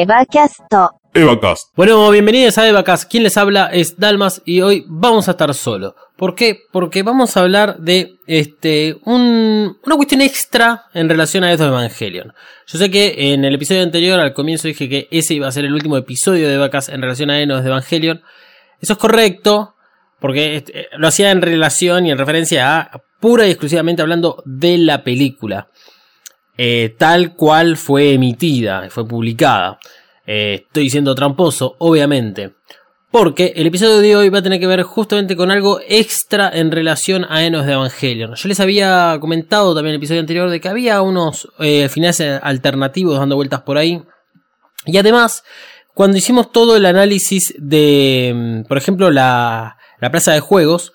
Evacast. Evacast. Bueno, bienvenidos a Evacast. Quien les habla es Dalmas y hoy vamos a estar solo. ¿Por qué? Porque vamos a hablar de este un, una cuestión extra en relación a esto de Evangelion. Yo sé que en el episodio anterior, al comienzo, dije que ese iba a ser el último episodio de Evacast en relación a Enos de Evangelion. Eso es correcto, porque este, lo hacía en relación y en referencia a pura y exclusivamente hablando de la película. Eh, tal cual fue emitida, fue publicada. Eh, estoy siendo tramposo, obviamente. Porque el episodio de hoy va a tener que ver justamente con algo extra en relación a Enos de Evangelion. Yo les había comentado también en el episodio anterior de que había unos eh, finales alternativos dando vueltas por ahí. Y además, cuando hicimos todo el análisis de, mm, por ejemplo, la, la plaza de juegos,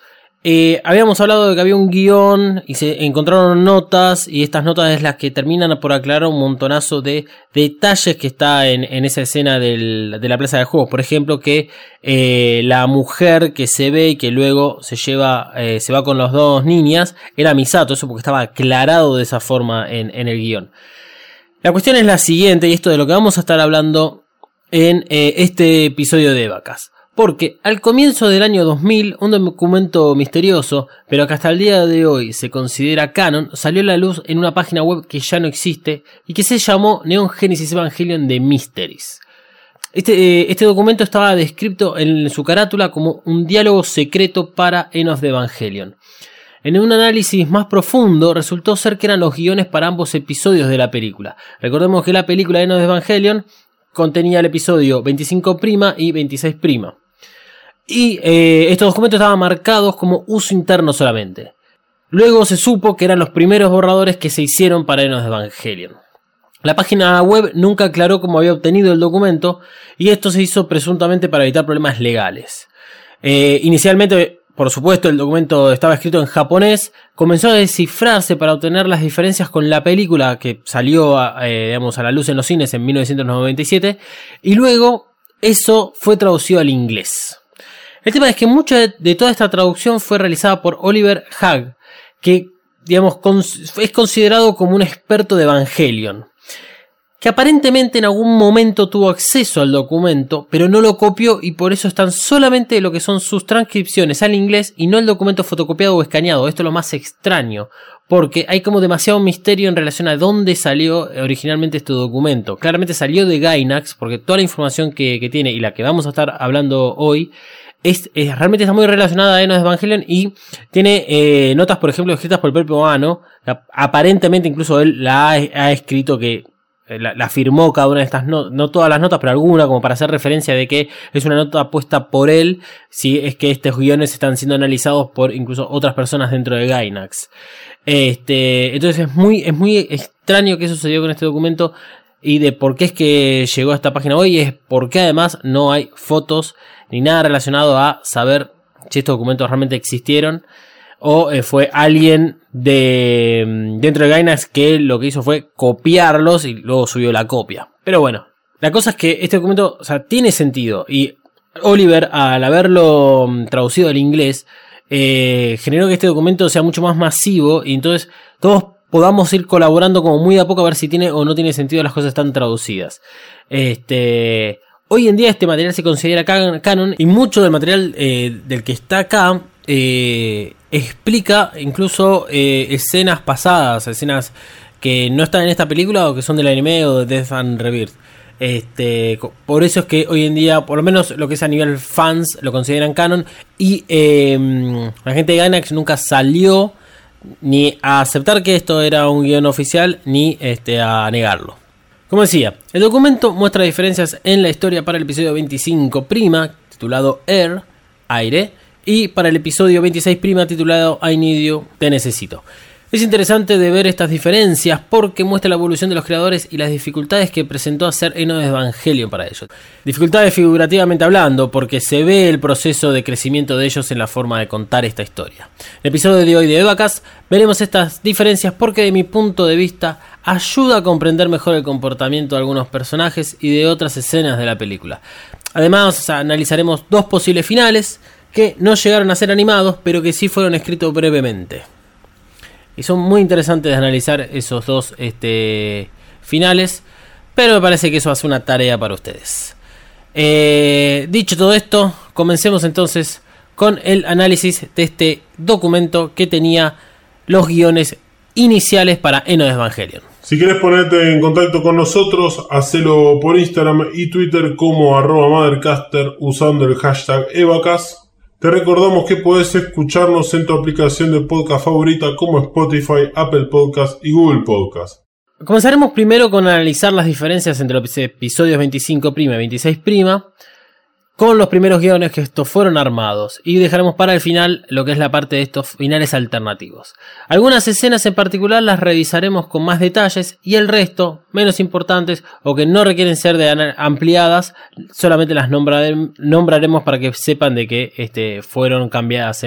eh, habíamos hablado de que había un guion y se encontraron notas y estas notas es las que terminan por aclarar un montonazo de detalles que está en, esa escena de la plaza de juegos. Por ejemplo, que eh, la mujer que se ve y que luego se lleva, eh, se va con las dos niñas, era Misato, eso porque estaba aclarado de esa forma en, en el guion. La cuestión es la siguiente y esto de lo que vamos a estar hablando en este episodio de Vacas. Porque al comienzo del año 2000, un documento misterioso, pero que hasta el día de hoy se considera canon, salió a la luz en una página web que ya no existe y que se llamó Neon Genesis Evangelion de Mysteries. Este, eh, este, documento estaba descrito en su carátula como un diálogo secreto para Enos de Evangelion. En un análisis más profundo resultó ser que eran los guiones para ambos episodios de la película. Recordemos que la película Enos de Evangelion contenía el episodio 25' y 26'. Y eh, estos documentos estaban marcados como uso interno solamente. Luego se supo que eran los primeros borradores que se hicieron para Enos de Evangelion. La página web nunca aclaró cómo había obtenido el documento y esto se hizo presuntamente para evitar problemas legales. Eh, inicialmente, por supuesto, el documento estaba escrito en japonés, comenzó a descifrarse para obtener las diferencias con la película que salió eh, digamos, a la luz en los cines en 1997 y luego eso fue traducido al inglés. El tema es que mucha de, toda esta traducción fue realizada por Oliver Hag, que digamos, es considerado como un experto de Evangelion, que aparentemente en algún momento tuvo acceso al documento, pero no lo copió y por eso están solamente lo que son sus transcripciones al inglés y no el documento fotocopiado o escaneado. Esto es lo más extraño, porque hay como demasiado misterio en relación a dónde salió originalmente este documento. Claramente salió de Gainax, porque toda la información que, que tiene y la que vamos a estar hablando hoy es, realmente está muy relacionada a Enos Evangelion y tiene eh, notas, por ejemplo, escritas por el propio Ano. Aparentemente, incluso él la ha, escrito que eh, la, firmó cada una de estas notas, no todas las notas, pero alguna, como para hacer referencia de que es una nota puesta por él, si es que estos guiones están siendo analizados por incluso otras personas dentro de Gainax. Este, entonces es muy, es muy extraño que sucedió con este documento y de por qué es que llegó a esta página hoy, es porque además no hay fotos ni nada relacionado a saber si estos documentos realmente existieron o eh, fue alguien de mm, dentro de Gainax que lo que hizo fue copiarlos y luego subió la copia. Pero bueno, la cosa es que este documento, tiene sentido y Oliver al haberlo mm, traducido al inglés eh, generó que este documento sea mucho más masivo y entonces todos podamos ir colaborando como muy a poco a ver si tiene o no tiene sentido las cosas están traducidas. Este, Hoy en día este material se considera canon y mucho del material eh, del que está acá eh, explica incluso eh, escenas pasadas, escenas que no están en esta película o que son del anime o de Death and Rebirth. Este, por eso es que hoy en día, por lo menos lo que es a nivel fans, lo consideran canon. Y em, la gente de Gainax nunca salió ni a aceptar que esto era un guion oficial, ni este, a negarlo. Como decía, el documento muestra diferencias en la historia para el episodio 25 prima, titulado Air, aire, y para el episodio 26 prima, titulado I Need You, te necesito. Es interesante ver estas diferencias porque muestra la evolución de los creadores y las dificultades que presentó hacer Eno de Evangelion para ellos. Dificultades figurativamente hablando, porque se ve el proceso de crecimiento de ellos en la forma de contar esta historia. En el episodio de hoy de Evacas veremos estas diferencias porque de mi punto de vista ayuda a comprender mejor el comportamiento de algunos personajes y de otras escenas de la película. Además analizaremos dos posibles finales que no llegaron a ser animados pero que sí fueron escritos brevemente. Y son muy interesantes de analizar esos dos este, finales. pero me parece que eso hace una tarea para ustedes. Eh, dicho todo esto, comencemos entonces con el análisis de este documento que tenía los guiones iniciales para Eno Evangelion. Si quieres ponerte en contacto con nosotros, hacelo por Instagram y Twitter como arroba Mothercaster usando el hashtag Evacas. Te recordamos que puedes escucharnos en tu aplicación de podcast favorita como Spotify, Apple Podcast y Google Podcast. Comenzaremos primero con analizar las diferencias entre los episodios 25' y 26' con los primeros guiones que estos fueron armados y dejaremos para el final lo que es la parte de estos finales alternativos. Algunas escenas en particular las revisaremos con más detalles y el resto, menos importantes o que no requieren ser ampliadas, solamente las nombraremos para que sepan de que este, fueron cambiadas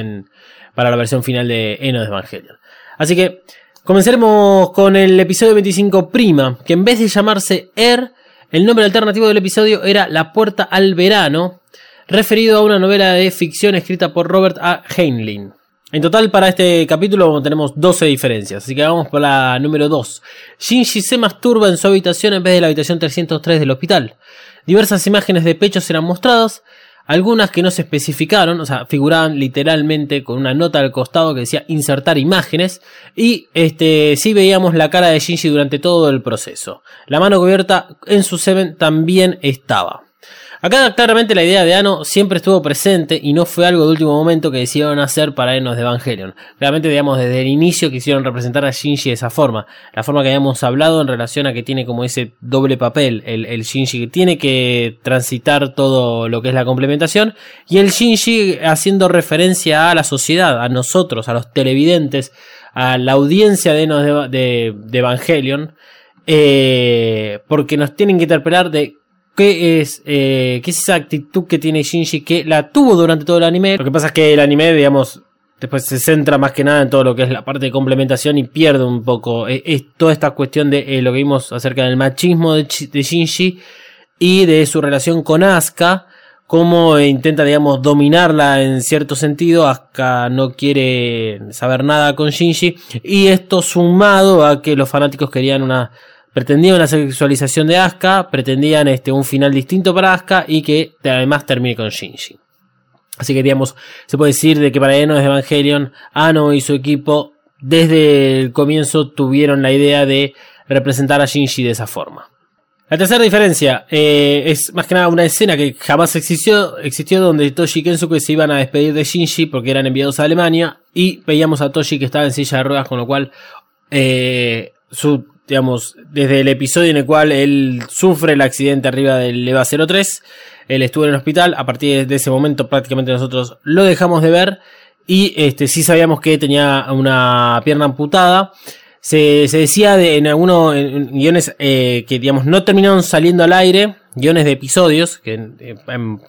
para la versión final de Eno de Evangelion. Así que comenzaremos con el episodio 25 Prima, que en vez de llamarse Er, el nombre alternativo del episodio era La Puerta al Verano, referido a una novela de ficción escrita por Robert A. Heinlein. En total para este capítulo tenemos 12 diferencias, así que vamos por la número 2. Shinji se masturba en su habitación en vez de la habitación 303 del hospital. Diversas imágenes de pechos eran mostradas, algunas que no se especificaron, o sea, figuraban literalmente con una nota al costado que decía insertar imágenes. Y este, sí veíamos la cara de Shinji durante todo el proceso. La mano cubierta en su semen también estaba. Acá claramente la idea de Ano siempre estuvo presente y no fue algo de último momento que decidieron hacer para Enos de Evangelion. Claramente, digamos, desde el inicio quisieron representar a Shinji de esa forma. La forma que habíamos hablado en relación a que tiene como ese doble papel, el, Shinji que tiene que transitar todo lo que es la complementación y el Shinji haciendo referencia a la sociedad, a nosotros, a los televidentes, a la audiencia de Enos de, Evangelion. Eh, porque nos tienen que interpelar de qué es, eh, qué es esa actitud que tiene Shinji que la tuvo durante todo el anime. Lo que pasa es que el anime, digamos, después se centra más que nada en todo lo que es la parte de complementación y pierde un poco eh, toda esta cuestión de eh, lo que vimos acerca del machismo de, Shinji y de su relación con Asuka. Cómo intenta, digamos, dominarla en cierto sentido. Asuka no quiere saber nada con Shinji. Y esto sumado a que los fanáticos querían una pretendían la sexualización de Asuka, pretendían este, un final distinto para Asuka y que además termine con Shinji. Así que se puede decir de que para Eno de Evangelion, Ano y su equipo desde el comienzo tuvieron la idea de representar a Shinji de esa forma. La tercera diferencia eh, es más que nada una escena que jamás existió, existió donde Toshi y Kensuke se iban a despedir de Shinji porque eran enviados a Alemania y veíamos a Toshi que estaba en silla de ruedas con lo cual eh, su digamos, desde el episodio en el cual él sufre el accidente arriba del EVA 03, él estuvo en el hospital, a partir de ese momento prácticamente nosotros lo dejamos de ver y este, sí sabíamos que tenía una pierna amputada. Se, decía de, en algunos guiones eh, que digamos no terminaron saliendo al aire, guiones de episodios que, eh,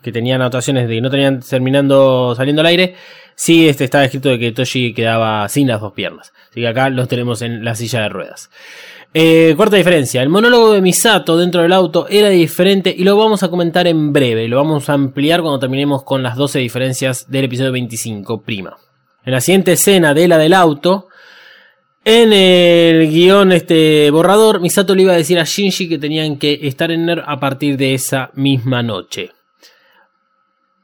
que tenían anotaciones de que no tenían terminando saliendo al aire, sí este, estaba escrito de que Toshi quedaba sin las dos piernas. Así que acá los tenemos en la silla de ruedas. Eh, cuarta diferencia, el monólogo de Misato dentro del auto era diferente y lo vamos a comentar en breve, lo vamos a ampliar cuando terminemos con las 12 diferencias del episodio 25, prima. En la siguiente escena de la del auto, en el guion este borrador, Misato le iba a decir a Shinji que tenían que estar en NER a partir de esa misma noche.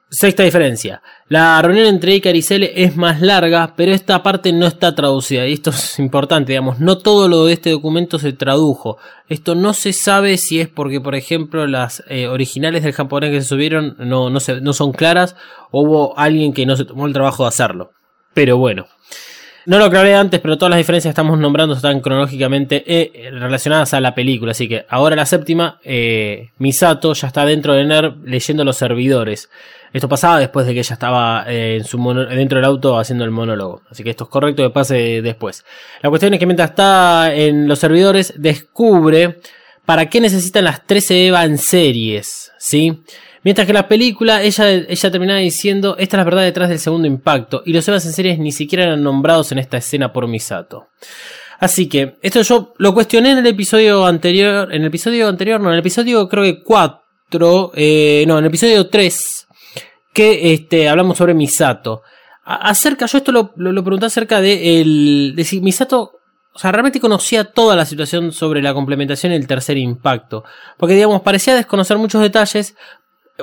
Sexta diferencia. La reunión entre Icar y Cele es más larga, pero esta parte no está traducida. Y esto es importante, digamos. No todo lo de este documento se tradujo. Esto no se sabe si es porque, por ejemplo, las eh, originales del japonés que se subieron no, no, son claras o hubo alguien que no se tomó el trabajo de hacerlo. Pero bueno. No lo aclaré antes, pero todas las diferencias que estamos nombrando están cronológicamente eh, relacionadas a la película. Así que ahora la séptima, eh, Misato ya está dentro de NER leyendo los servidores. Esto pasaba después de que ella estaba eh, en su dentro del auto haciendo el monólogo. Así que esto es correcto que pase después. La cuestión es que mientras está en los servidores, descubre para qué necesitan las 13 EVA en series. ¿Sí? Mientras que la película, ella, ella terminaba diciendo, esta es la verdad detrás del segundo impacto, y los Evas en series ni siquiera eran nombrados en esta escena por Misato. Así que, esto yo lo cuestioné en el episodio anterior, en el episodio anterior, no, en el episodio creo que 4, eh, no, en el episodio 3, que este, hablamos sobre Misato. acerca, yo esto lo, lo, pregunté acerca de, el, de si Misato o sea, realmente conocía toda la situación sobre la complementación y el tercer impacto. Porque, digamos, parecía desconocer muchos detalles.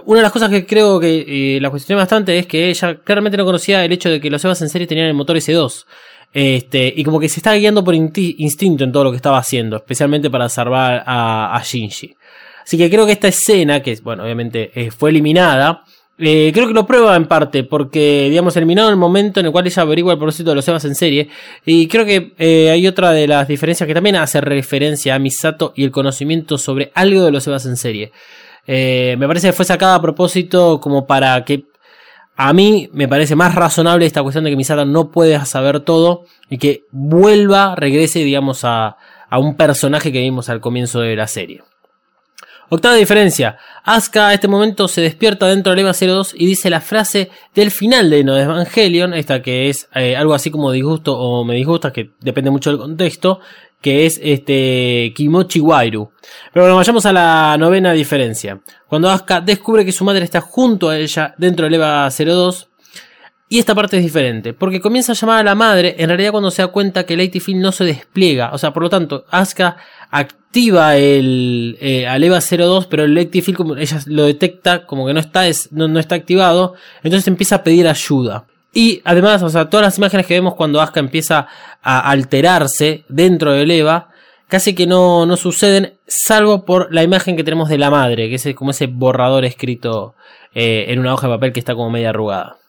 Una de las cosas que creo que eh, la cuestioné bastante es que ella claramente no conocía el hecho de que los Evas en serie tenían el motor S2. Este, y como que se estaba guiando por instinto en todo lo que estaba haciendo, especialmente para salvar a, Shinji. Así que creo que esta escena, que bueno, obviamente eh, fue eliminada, eh, creo que lo prueba en parte, porque, digamos, eliminado el momento en el cual ella averigua el propósito de los Evas en serie. Y creo que eh, hay otra de las diferencias que también hace referencia a Misato y el conocimiento sobre algo de los Evas en serie. Eh, me parece que fue sacada a propósito como para que a mí me parece más razonable esta cuestión de que Misato no puede saber todo y que vuelva, regrese, digamos, a, a un personaje que vimos al comienzo de la serie. Octava diferencia. Asuka a este momento se despierta dentro del EVA 02 y dice la frase del final de No Evangelion, esta que es eh, algo así como disgusto o me disgusta, que depende mucho del contexto, que es este Kimochi Wairu. Pero bueno, vayamos a la novena diferencia. Cuando Asuka descubre que su madre está junto a ella dentro del EVA 02, y esta parte es diferente, porque comienza a llamar a la madre en realidad cuando se da cuenta que el AT no se despliega. O sea, por lo tanto, Asuka activa el eh, al EVA 02, pero el Field como ella lo detecta como que no está, no, está activado, entonces empieza a pedir ayuda. Y además, o sea, todas las imágenes que vemos cuando Asuka empieza a alterarse dentro del EVA, casi que no, no suceden, salvo por la imagen que tenemos de la madre, que es como ese borrador escrito eh, en una hoja de papel que está como media arrugada.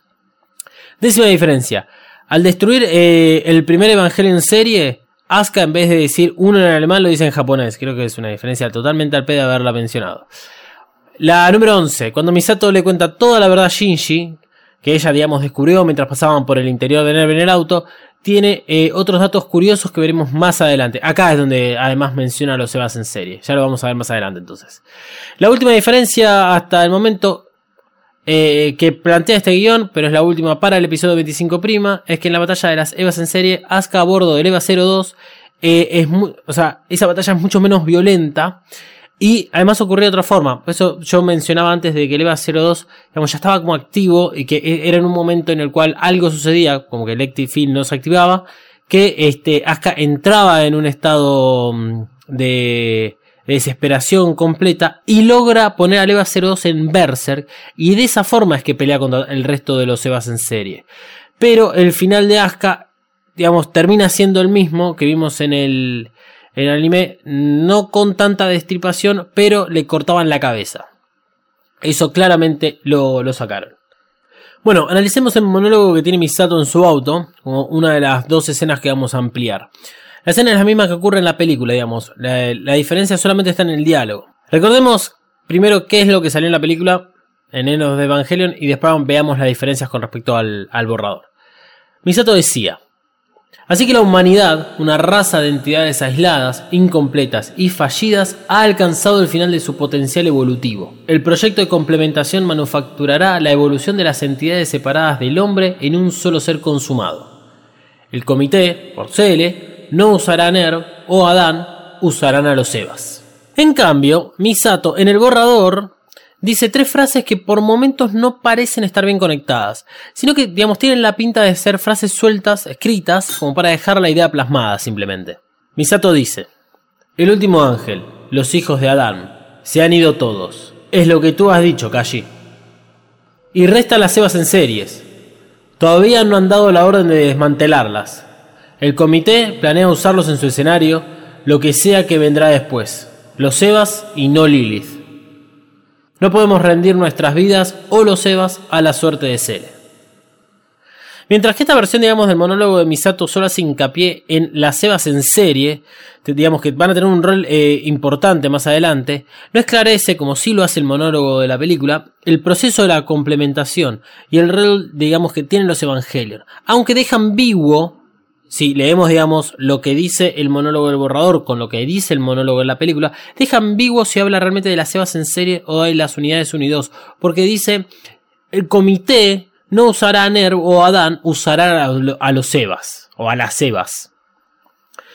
Décima diferencia. Al destruir eh, el primer evangelio en serie, Asuka en vez de decir uno en alemán lo dice en japonés. Creo que es una diferencia totalmente al pedo de haberla mencionado. La número 11. Cuando Misato le cuenta toda la verdad a Shinji, que ella, digamos, descubrió mientras pasaban por el interior de Nerv en el auto, tiene eh, otros datos curiosos que veremos más adelante. Acá es donde además menciona los Sebas en serie. Ya lo vamos a ver más adelante entonces. La última diferencia hasta el momento eh, que plantea este guion, pero es la última para el episodio 25 prima, es que en la batalla de las Evas en serie, Asuka a bordo del Eva 02, eh, es o sea, esa batalla es mucho menos violenta. Y además ocurrió de otra forma. Por eso yo mencionaba antes de que el EVA 02 digamos, ya estaba como activo y que e, era en un momento en el cual algo sucedía, como que el Electric Field no se activaba, que este, Asuka entraba en un estado mm, de, desesperación completa y logra poner al EVA 02 en Berserk y de esa forma es que pelea contra el resto de los EVAs en serie. Pero el final de Asuka, digamos, termina siendo el mismo que vimos en el, en el anime, no con tanta destripación, pero le cortaban la cabeza. Eso claramente lo, lo sacaron. Bueno, analicemos el monólogo que tiene Misato en su auto, como una de las dos escenas que vamos a ampliar. La escena es la misma que ocurre en la película, digamos. La, diferencia solamente está en el diálogo. Recordemos primero qué es lo que salió en la película, en Enos de Evangelion, y después veamos las diferencias con respecto al, borrador. Misato decía, Así que la humanidad, una raza de entidades aisladas, incompletas y fallidas, ha alcanzado el final de su potencial evolutivo. El proyecto de complementación manufacturará la evolución de las entidades separadas del hombre en un solo ser consumado. El comité, por CL, no usará a Nerv o Adán usarán a los Evas. En cambio, Misato en el borrador dice tres frases que por momentos no parecen estar bien conectadas, sino que, digamos, tienen la pinta de ser frases sueltas, escritas, como para dejar la idea plasmada simplemente. Misato dice, el último ángel, los hijos de Adán, se han ido todos. Es lo que tú has dicho, Kashi. Y restan las Evas en series. Todavía no han dado la orden de desmantelarlas. El comité planea usarlos en su escenario, lo que sea que vendrá después. Los Evas y no Lilith. No podemos rendir nuestras vidas o los Evas a la suerte de Cele. Mientras que esta versión, digamos, del monólogo de Misato solo hace hincapié en las Evas en serie, digamos que van a tener un rol eh, importante más adelante, no esclarece, como sí lo hace el monólogo de la película, el proceso de la complementación y el rol, digamos, que tienen los Evangelion. Aunque deja ambiguo si leemos, digamos, lo que dice el monólogo del borrador con lo que dice el monólogo de la película, deja ambiguo si habla realmente de las Sebas en serie o de las unidades 1 y 2. Porque dice, el comité no usará a Nerv o a Dan, usará a los Sebas o a las Sebas.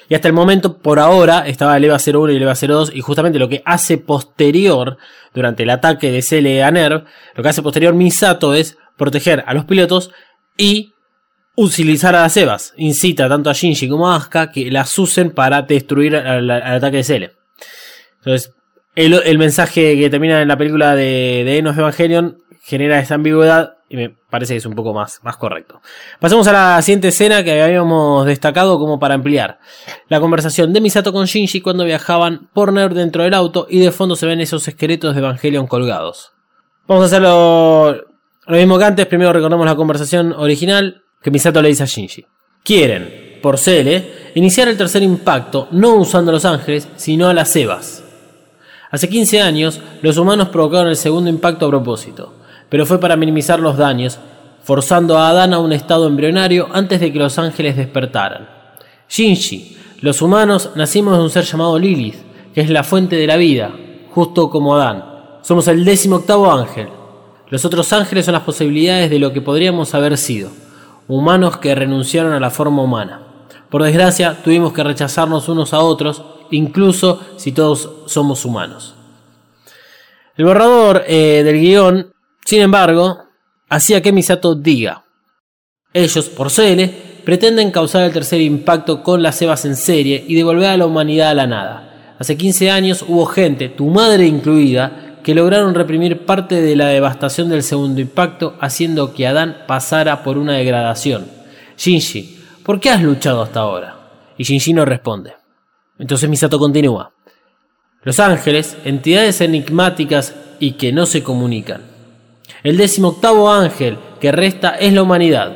Y hasta el momento, por ahora, estaba el EVA 01 y el EVA 02. Y justamente lo que hace posterior, durante el ataque de CL a Nerv, lo que hace posterior Misato es proteger a los pilotos y utilizar a las Evas. Incita tanto a Shinji como a Asuka que las usen para destruir al, ataque de Cele. Entonces, el, el, mensaje que termina en la película de, de Enos Evangelion genera esta ambigüedad y me parece que es un poco más, más correcto. Pasemos a la siguiente escena que habíamos destacado como para ampliar. La conversación de Misato con Shinji cuando viajaban por Nerd dentro del auto y de fondo se ven esos esqueletos de Evangelion colgados. Vamos a hacerlo lo mismo que antes. Primero recordamos la conversación original que Misato le dice a Shinji. Quieren, por Cele, iniciar el tercer impacto no usando a los ángeles, sino a las Evas. Hace 15 años, los humanos provocaron el segundo impacto a propósito pero fue para minimizar los daños, forzando a Adán a un estado embrionario antes de que los ángeles despertaran. Shinji, los humanos nacimos de un ser llamado Lilith, que es la fuente de la vida, justo como Adán. Somos el décimo octavo ángel. Los otros ángeles son las posibilidades de lo que podríamos haber sido, humanos que renunciaron a la forma humana. Por desgracia, tuvimos que rechazarnos unos a otros, incluso si todos somos humanos. El borrador eh, del guion sin embargo, hacía que Misato diga, ellos, por CL, pretenden causar el tercer impacto con las cebas en serie y devolver a la humanidad a la nada. Hace 15 años hubo gente, tu madre incluida, que lograron reprimir parte de la devastación del segundo impacto, haciendo que Adán pasara por una degradación. Shinji, ¿por qué has luchado hasta ahora? Y Shinji no responde. Entonces Misato continúa. Los ángeles, entidades enigmáticas y que no se comunican. El décimo octavo ángel que resta es la humanidad.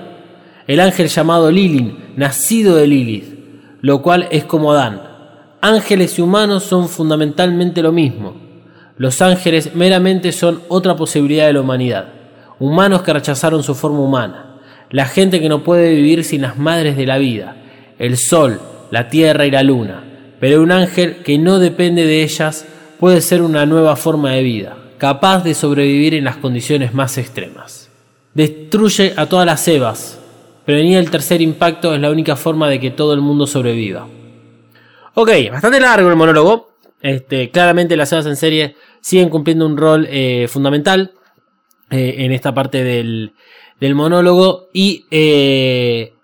El ángel llamado Lilin, nacido de Lilith, lo cual es como Adán. Ángeles y humanos son fundamentalmente lo mismo. Los ángeles meramente son otra posibilidad de la humanidad. Humanos que rechazaron su forma humana. La gente que no puede vivir sin las madres de la vida. El sol, la tierra y la luna. Pero un ángel que no depende de ellas puede ser una nueva forma de vida capaz de sobrevivir en las condiciones más extremas. Destruye a todas las Evas. Prevenir el tercer impacto es la única forma de que todo el mundo sobreviva. Ok, bastante largo el monólogo. Este, claramente las Evas en serie siguen cumpliendo un rol eh, fundamental eh, en esta parte del, monólogo. Y eh,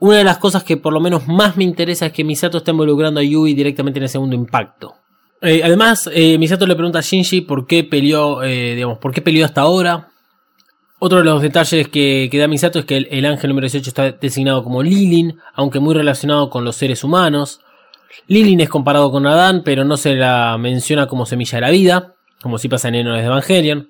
una de las cosas que por lo menos más me interesa es que Misato está involucrando a Yui directamente en el segundo impacto. Además, Misato le pregunta a Shinji por qué peleó, digamos, por qué peleó hasta ahora. Otro de los detalles que, da Misato es que el, ángel número 18 está designado como Lilin, aunque muy relacionado con los seres humanos. Lilin es comparado con Adán, pero no se la menciona como semilla de la vida, como si pasa en Enones de Evangelion.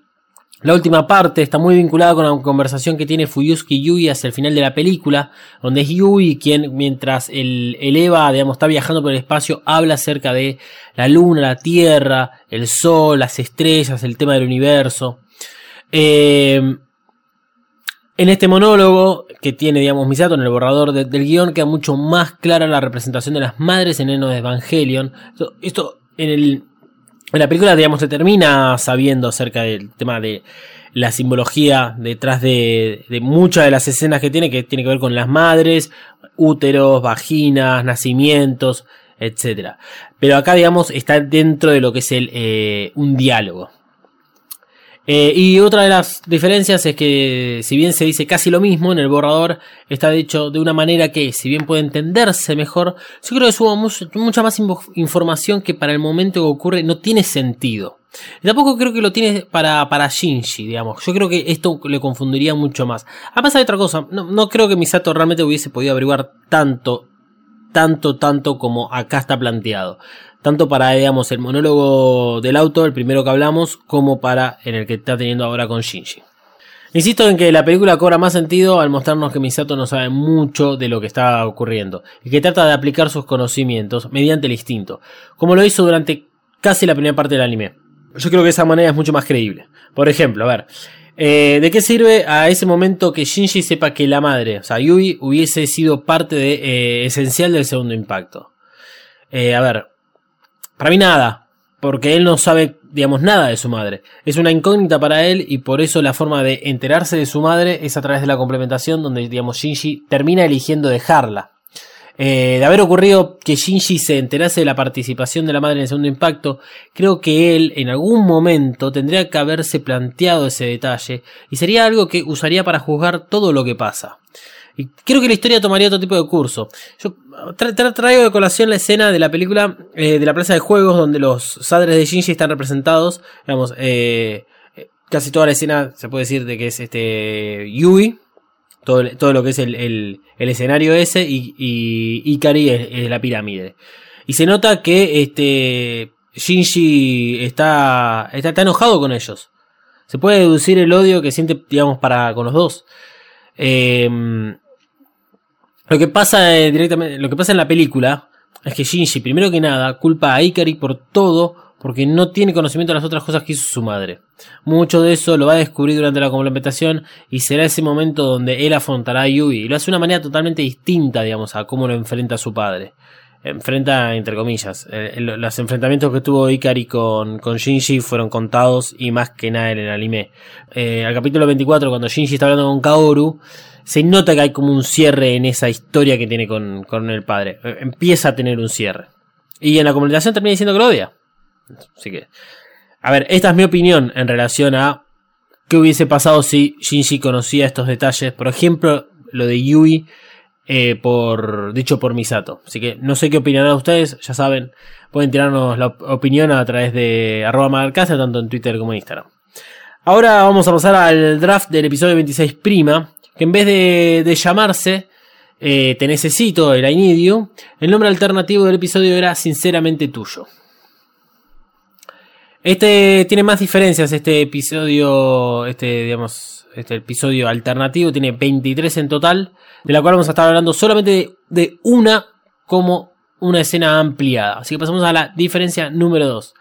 La última parte está muy vinculada con la conversación que tiene Fuyusuki y Yui hacia el final de la película, donde es Yui quien, mientras el, Eva, digamos, está viajando por el espacio, habla acerca de la luna, la tierra, el sol, las estrellas, el tema del universo. Eh, en este monólogo que tiene, digamos, Misato en el borrador del guion, queda mucho más clara la representación de las madres en Eno de Evangelion. esto en el en la película, digamos, se termina sabiendo acerca del tema de la simbología detrás de, muchas de las escenas que tiene, que tiene que ver con las madres, úteros, vaginas, nacimientos, etc. Pero acá, digamos, está dentro de lo que es el, eh, un diálogo. Eh, y otra de las diferencias es que si bien se dice casi lo mismo, en el borrador está dicho de una manera que si bien puede entenderse mejor, yo creo que subo mucha más información que para el momento que ocurre no tiene sentido. Y tampoco creo que lo tiene para, para Shinji, digamos. Yo creo que esto le confundiría mucho más. Además hay otra cosa, no, no creo que Misato realmente hubiese podido averiguar tanto, tanto, tanto como acá está planteado tanto para, digamos, el monólogo del auto, el primero que hablamos, como para en el que está teniendo ahora con Shinji. Insisto en que la película cobra más sentido al mostrarnos que Misato no sabe mucho de lo que está ocurriendo y que trata de aplicar sus conocimientos mediante el instinto, como lo hizo durante casi la primera parte del anime. Yo creo que esa manera es mucho más creíble. Por ejemplo, a ver, eh, ¿de qué sirve a ese momento que Shinji sepa que la madre, o sea, Yui, hubiese sido parte de, eh, esencial del segundo impacto? Eh, a ver, para mí nada, porque él no sabe, digamos, nada de su madre. Es una incógnita para él y por eso la forma de enterarse de su madre es a través de la complementación donde, digamos, Shinji termina eligiendo dejarla. Eh, de haber ocurrido que Shinji se enterase de la participación de la madre en el segundo impacto, creo que él en algún momento tendría que haberse planteado ese detalle y sería algo que usaría para juzgar todo lo que pasa. Y creo que la historia tomaría otro tipo de curso. Yo traigo de colación la escena de la película eh, de la plaza de juegos donde los sadres de Shinji están representados. Digamos, eh, casi toda la escena se puede decir de que es este Yui. Todo, todo lo que es el, escenario ese y, y Ikari es, la pirámide. Y se nota que este Shinji está, está, está enojado con ellos. Se puede deducir el odio que siente, digamos, para con los dos. Eh, lo que pasa eh, directamente, lo que pasa en la película es que Shinji, primero que nada, culpa a Ikari por todo porque no tiene conocimiento de las otras cosas que hizo su madre. Mucho de eso lo va a descubrir durante la complementación y será ese momento donde él afrontará a Yui y lo hace de una manera totalmente distinta, digamos, a cómo lo enfrenta a su padre. Enfrenta, entre comillas, eh, los enfrentamientos que tuvo Ikari con, con Shinji fueron contados y más que nada en el anime. Eh, al capítulo 24, cuando Shinji está hablando con Kaoru, se nota que hay como un cierre en esa historia que tiene con, el padre. Eh, empieza a tener un cierre. Y en la comunicación termina diciendo que lo odia. Así que. A ver, esta es mi opinión en relación a qué hubiese pasado si Shinji conocía estos detalles. Por ejemplo, lo de Yui, eh, por, dicho por Misato. Así que no sé qué opinarán ustedes, ya saben. Pueden tirarnos la opinión a través de arroba tanto en Twitter como en Instagram. Ahora vamos a pasar al draft del episodio 26 prima que en vez de, llamarse eh, Te necesito, el I el nombre alternativo del episodio era Sinceramente tuyo. Este tiene más diferencias, este episodio, este, digamos, este episodio alternativo tiene 23 en total, de la cual vamos a estar hablando solamente de, una como una escena ampliada. Así que pasamos a la diferencia número 2.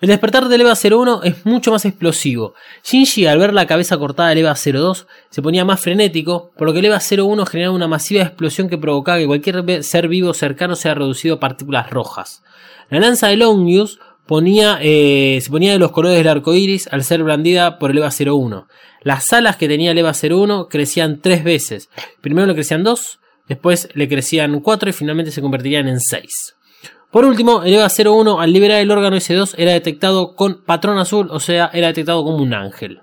El despertar del EVA 01 es mucho más explosivo. Shinji al ver la cabeza cortada del EVA 02 se ponía más frenético, por lo que el EVA 01 generaba una masiva explosión que provocaba que cualquier ser vivo cercano sea reducido a partículas rojas. La lanza de Longius ponía, eh, se ponía de los colores del arco iris al ser blandida por el EVA 01. Las alas que tenía el EVA 01 crecían tres veces. Primero le crecían dos, después le crecían cuatro y finalmente se convertirían en seis. Por último, el EVA 01 al liberar el órgano S2 era detectado con patrón azul, o sea, era detectado como un ángel.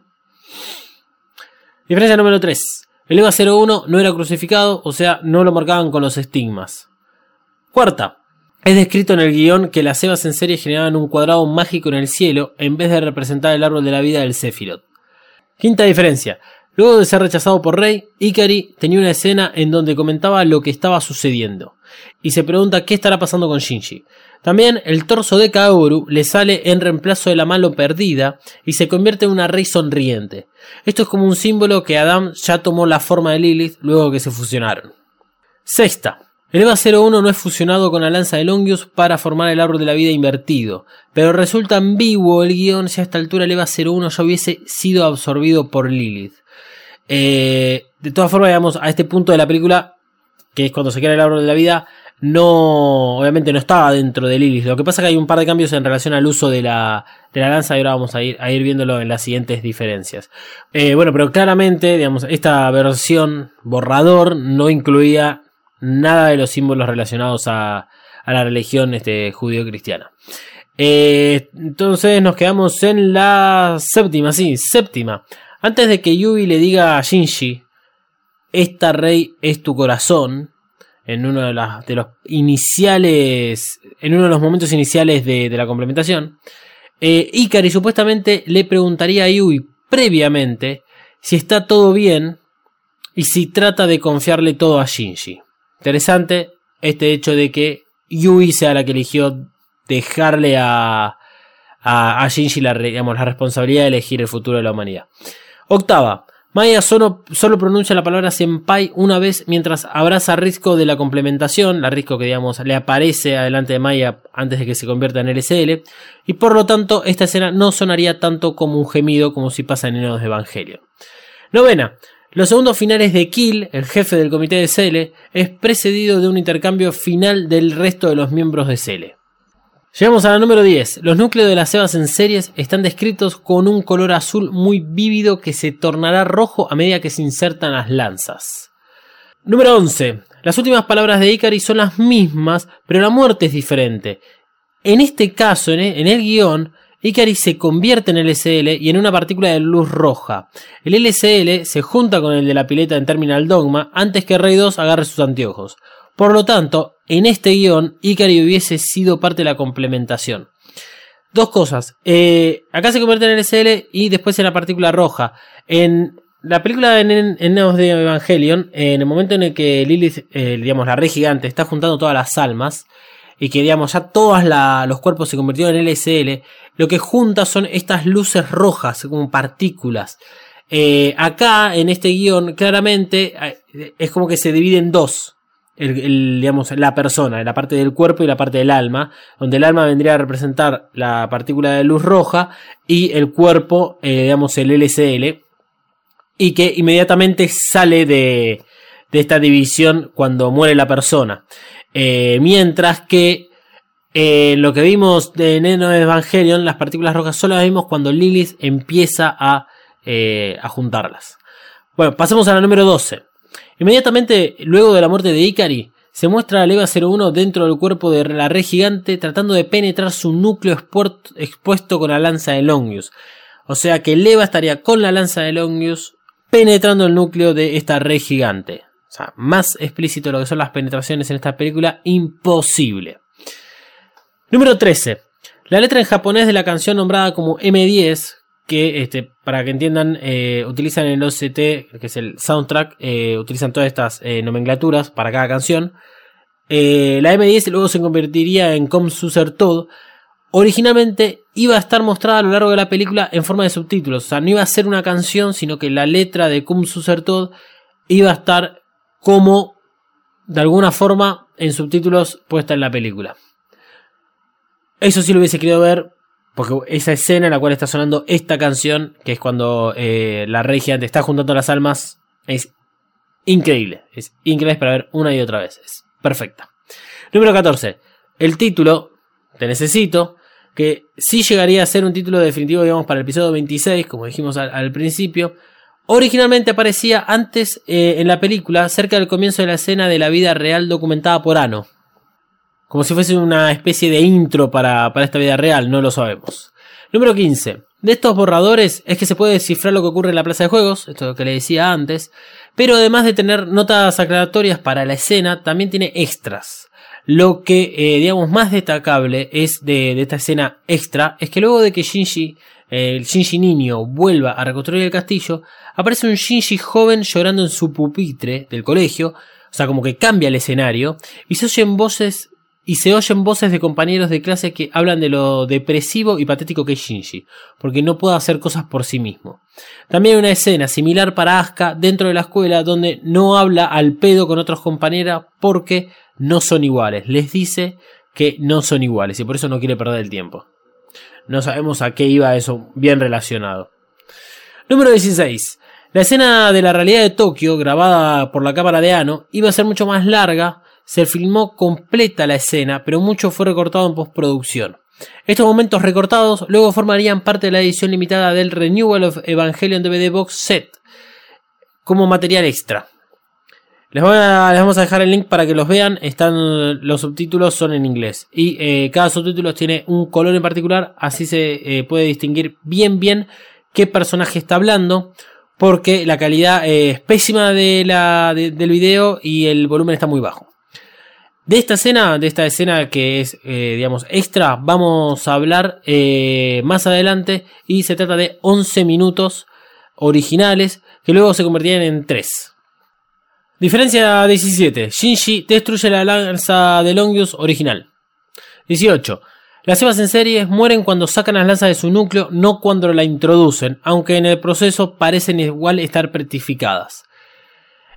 Diferencia número 3. El EVA 01 no era crucificado, o sea, no lo marcaban con los estigmas. Cuarta. Es descrito en el guion que las Evas en serie generaban un cuadrado mágico en el cielo en vez de representar el árbol de la vida del Sephiroth. Quinta diferencia. Luego de ser rechazado por Rey, Ikari tenía una escena en donde comentaba lo que estaba sucediendo y se pregunta qué estará pasando con Shinji. También el torso de Kaoru le sale en reemplazo de la mano perdida y se convierte en una rey sonriente. Esto es como un símbolo que Adam ya tomó la forma de Lilith luego que se fusionaron. Sexta. El EVA 01 no es fusionado con la lanza de Longius para formar el árbol de la vida invertido, pero resulta ambiguo el guion si a esta altura el EVA 01 ya hubiese sido absorbido por Lilith. Eh, de todas formas, digamos, a este punto de la película, que es cuando se crea el árbol de la vida, no, obviamente no estaba dentro de Lilith. Lo que pasa es que hay un par de cambios en relación al uso de la, de la lanza y ahora vamos a ir, viéndolo en las siguientes diferencias. Eh, bueno, pero claramente, digamos, esta versión borrador no incluía nada de los símbolos relacionados a, la religión este, judío-cristiana. Eh, entonces nos quedamos en la séptima, sí, séptima. Antes de que Yui le diga a Shinji, esta rey es tu corazón, en uno de, de los iniciales, en uno de los momentos iniciales de, la complementación, eh, Ikari supuestamente le preguntaría a Yui previamente si está todo bien y si trata de confiarle todo a Shinji. Interesante este hecho de que Yui sea la que eligió dejarle a, a, Shinji la, la responsabilidad de elegir el futuro de la humanidad. Octava, Maya solo, solo, pronuncia la palabra senpai una vez mientras abraza a Risco de la complementación, la Risco que digamos le aparece adelante de Maya antes de que se convierta en LSL, y por lo tanto esta escena no sonaría tanto como un gemido como si pasa en Enos de Evangelio. Novena, los segundos finales de Kill, el jefe del comité de Cele, es precedido de un intercambio final del resto de los miembros de Cele. Llegamos a la número 10. Los núcleos de las cebas en series están descritos con un color azul muy vívido que se tornará rojo a medida que se insertan las lanzas. Número 11. Las últimas palabras de Ikari son las mismas, pero la muerte es diferente. En este caso, en el guion, Ikari se convierte en LSL y en una partícula de luz roja. El LSL se junta con el de la pileta en Terminal Dogma antes que Rey 2 agarre sus anteojos. Por lo tanto, en este guion, Ikari hubiese sido parte de la complementación. Dos cosas. Eh, acá se convierte en LSL y después en la partícula roja. En la película en, en, de Evangelion, en el momento en el que Lilith, eh, digamos, la rey gigante, está juntando todas las almas y que, digamos, ya todos los cuerpos se convirtieron en LSL, lo que junta son estas luces rojas, como partículas. Eh, acá, en este guion, claramente es como que se divide en dos digamos, la persona, la parte del cuerpo y la parte del alma, donde el alma vendría a representar la partícula de luz roja y el cuerpo, eh, digamos, el LCL, y que inmediatamente sale de, esta división cuando muere la persona. Eh, mientras que eh, lo que vimos de Neno Evangelion, las partículas rojas solo las vimos cuando Lilith empieza a, a juntarlas. Bueno, pasemos a la número 12. Inmediatamente luego de la muerte de Ikari, se muestra a Leva 01 dentro del cuerpo de la red gigante tratando de penetrar su núcleo expuesto con la lanza de Longius. O sea que Leva estaría con la lanza de Longius penetrando el núcleo de esta red gigante. O sea, más explícito lo que son las penetraciones en esta película, imposible. Número 13. La letra en japonés de la canción nombrada como M10, que este, para que entiendan, eh, utilizan el OCT, que es el soundtrack, eh, utilizan todas estas eh, nomenclaturas para cada canción. la M10 luego se convertiría en Com Suser Todd. Originalmente iba a estar mostrada a lo largo de la película en forma de subtítulos, o sea, no iba a ser una canción, sino que la letra de Com Suser Todd iba a estar como, de alguna forma, en subtítulos puesta en la película. Eso sí lo hubiese querido ver, porque esa escena en la cual está sonando esta canción, que es cuando eh, la rey gigante está juntando las almas, es increíble. Es increíble para ver una y otra vez. Es perfecta. Número 14. El título, Te Necesito, que sí llegaría a ser un título definitivo, digamos, para el episodio 26, como dijimos al, principio. Originalmente aparecía antes eh, en la película, cerca del comienzo de la escena de la vida real documentada por Ano. Como si fuese una especie de intro para, esta vida real, no lo sabemos. Número 15. De estos borradores es que se puede descifrar lo que ocurre en la plaza de juegos, esto es lo que le decía antes, pero además de tener notas aclaratorias para la escena, también tiene extras. Lo que, eh, digamos, más destacable es de, esta escena extra es que luego de que Shinji, el Shinji niño, vuelva a reconstruir el castillo, aparece un Shinji joven llorando en su pupitre del colegio, o sea, como que cambia el escenario, y se oyen voces y se oyen voces de compañeros de clase que hablan de lo depresivo y patético que es Shinji, porque no puede hacer cosas por sí mismo. También hay una escena similar para Asuka dentro de la escuela donde no habla al pedo con otros compañeros porque no son iguales. Les dice que no son iguales y por eso no quiere perder el tiempo. No sabemos a qué iba eso bien relacionado. Número 16. La escena de la realidad de Tokio, grabada por la cámara de Ano, iba a ser mucho más larga se filmó completa la escena, pero mucho fue recortado en postproducción. Estos momentos recortados luego formarían parte de la edición limitada del Renewal of Evangelion DVD Box Set como material extra. Les, vamos a dejar el link para que los vean. Están, los subtítulos son en inglés. Y eh, cada subtítulo tiene un color en particular. Así se eh, puede distinguir bien bien qué personaje está hablando. Porque la calidad es pésima del video y el volumen está muy bajo. De esta escena, de esta escena que es, eh, digamos, extra, vamos a hablar eh, más adelante y se trata de 11 minutos originales que luego se convertían en 3. Diferencia 17. Shinji destruye la lanza de Longius original. 18. Las cebas en series mueren cuando sacan las lanzas de su núcleo, no cuando la introducen, aunque en el proceso parecen igual estar pretificadas.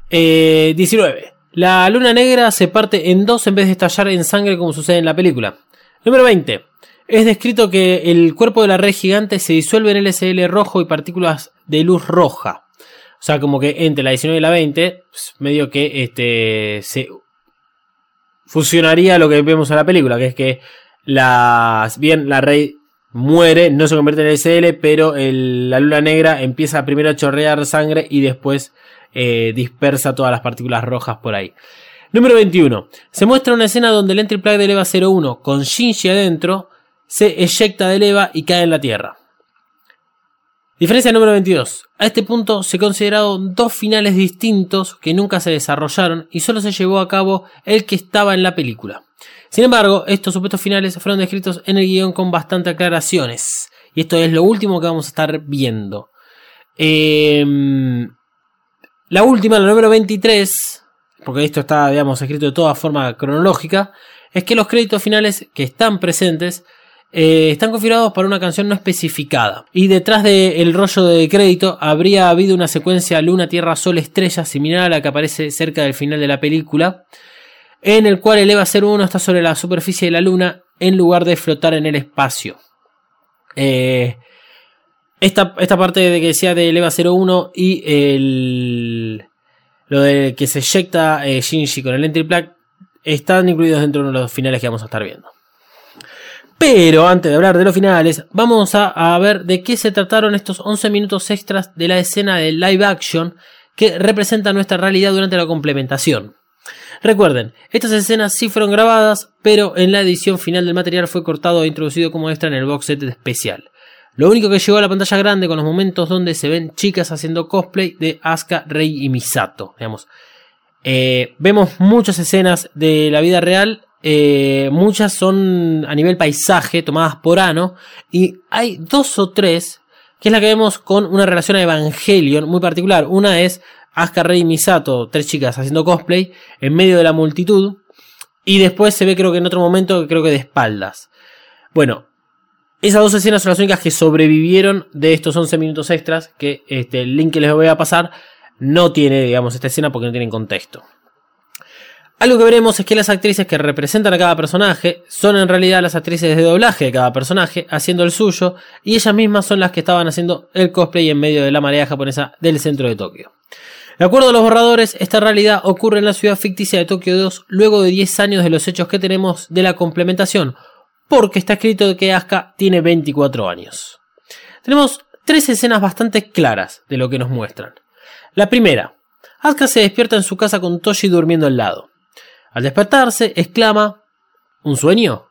19. La luna negra se parte en dos en vez de estallar en sangre como sucede en la película. Número 20. Es descrito que el cuerpo de la red gigante se disuelve en LSL rojo y partículas de luz roja. O sea, como que entre la 19 y la 20, pues, medio que este, se fusionaría lo que vemos en la película, que es que las, bien la red muere, no se convierte en LSL, pero la luna negra empieza primero a chorrear sangre y después eh, dispersa todas las partículas rojas por ahí. Número 21. Se muestra una escena donde el entry plug de EVA 01 con Shinji adentro se eyecta del EVA y cae en la Tierra. Diferencia número 22. A este punto se consideraron dos finales distintos que nunca se desarrollaron y solo se llevó a cabo el que estaba en la película. Sin embargo, estos supuestos finales fueron descritos en el guion con bastantes aclaraciones. Y esto es lo último que vamos a estar viendo. Em, la última, la número 23, porque esto está, digamos, escrito de toda forma cronológica, es que los créditos finales que están presentes eh, están configurados para una canción no especificada. Y detrás del rollo de crédito habría habido una secuencia Luna, Tierra, Sol, Estrella similar a la que aparece cerca del final de la película, en el cual el EVA 01 está sobre la superficie de la Luna en lugar de flotar en el espacio. Eh, esta, esta, parte de que decía del EVA 01 y el, lo de que se eyecta eh, Shinji con el entry plug están incluidos dentro de los finales que vamos a estar viendo. Pero antes de hablar de los finales, vamos a, ver de qué se trataron estos 11 minutos extras de la escena de live action que representa nuestra realidad durante la complementación. Recuerden, estas escenas sí fueron grabadas, pero en la edición final del material fue cortado e introducido como extra en el box set especial. Lo único que llegó a la pantalla grande con los momentos donde se ven chicas haciendo cosplay de Asuka, Rei y Misato. Eh, vemos muchas escenas de la vida real eh, muchas son a nivel paisaje, tomadas por Ano. Y hay dos o tres, que es la que vemos con una relación a Evangelion muy particular. Una es Asuka Rey y Misato, tres chicas haciendo cosplay en medio de la multitud. Y después se ve, creo que en otro momento, creo que de espaldas. Bueno, esas dos escenas son las únicas que sobrevivieron de estos 11 minutos extras. Que este, el link que les voy a pasar no tiene, digamos, esta escena porque no tiene contexto. Algo que veremos es que las actrices que representan a cada personaje son en realidad las actrices de doblaje de cada personaje haciendo el suyo y ellas mismas son las que estaban haciendo el cosplay en medio de la marea japonesa del centro de Tokio. De acuerdo a los borradores, esta realidad ocurre en la ciudad ficticia de Tokio 2 luego de 10 años de los hechos que tenemos de la complementación, porque está escrito que Asuka tiene 24 años. Tenemos tres escenas bastante claras de lo que nos muestran. La primera, Asuka se despierta en su casa con Toshi durmiendo al lado. Al despertarse, exclama ¿Un sueño?